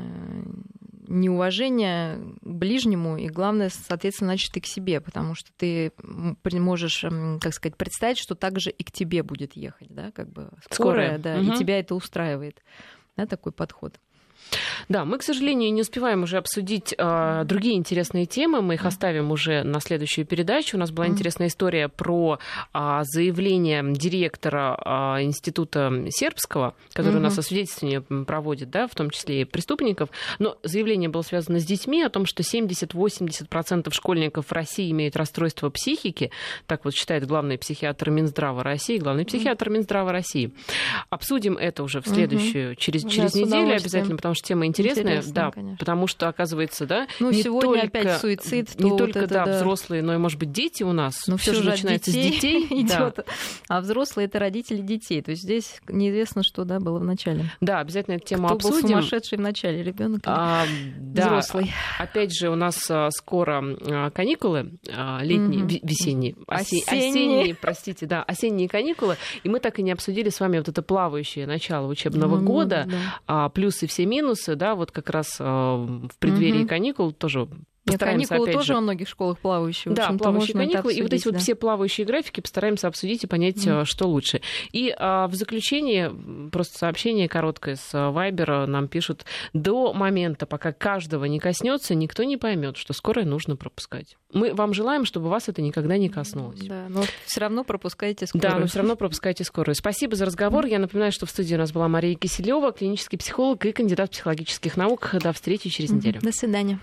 неуважения к ближнему, и главное, соответственно, значит, и к себе, потому что ты можешь, как сказать, представить, что также и к тебе будет ехать, да, как бы Скорая. скорая, да, Мгм. и тебя это устраивает, да, такой подход. Да, мы, к сожалению, не успеваем уже обсудить э, другие интересные темы. Мы их оставим уже на следующую передачу. У нас была интересная история про а, заявление директора а, института сербского, который у нас освидетельствование проводит, да, в том числе и преступников. Но заявление было связано с детьми о том, что 70-80% школьников России имеют расстройство психики. Так вот считает главный психиатр Минздрава России, главный психиатр Минздрава России. Обсудим это уже в следующую, через, через неделю обязательно, потому что тема интересная, Интересная, да, конечно. потому что оказывается, да, Ну, не сегодня только, опять суицид, не вот только это да, да. взрослые, но и может быть дети у нас. Но Всё все же начинается детей, с детей. Да. идет, а взрослые это родители детей. То есть здесь неизвестно, что да, было в начале. Да, обязательно эту тему Кто был обсудим. сумасшедший в начале, ребенок или А, да, взрослый? Опять же, у нас а, скоро а, каникулы а, летние, ви- весенние, осе- Осенние. осенние, простите, да, осенние каникулы, и мы так и не обсудили с вами вот это плавающее начало учебного Ну, года, да. плюсы все минусы, да, вот как раз а, в преддверии Мгм. каникул тоже постараемся каникулы опять тоже же во многих школах плавающие. Да, плавающие каникулы. И вот эти обсудить, вот да. все плавающие графики постараемся обсудить и понять, а, что лучше. И а, в заключение просто сообщение короткое с а, Вайбера нам пишут. До момента, пока каждого не коснется, никто не поймет, что скорое нужно пропускать. Мы вам желаем, чтобы вас это никогда не коснулось. Да, но все равно пропускайте скорую. Да, но все равно пропускайте скорую. Спасибо за разговор. Я напоминаю, что в студии у нас была Мария Киселева, клинический психолог и кандидат психологических наук. До встречи через неделю. До свидания.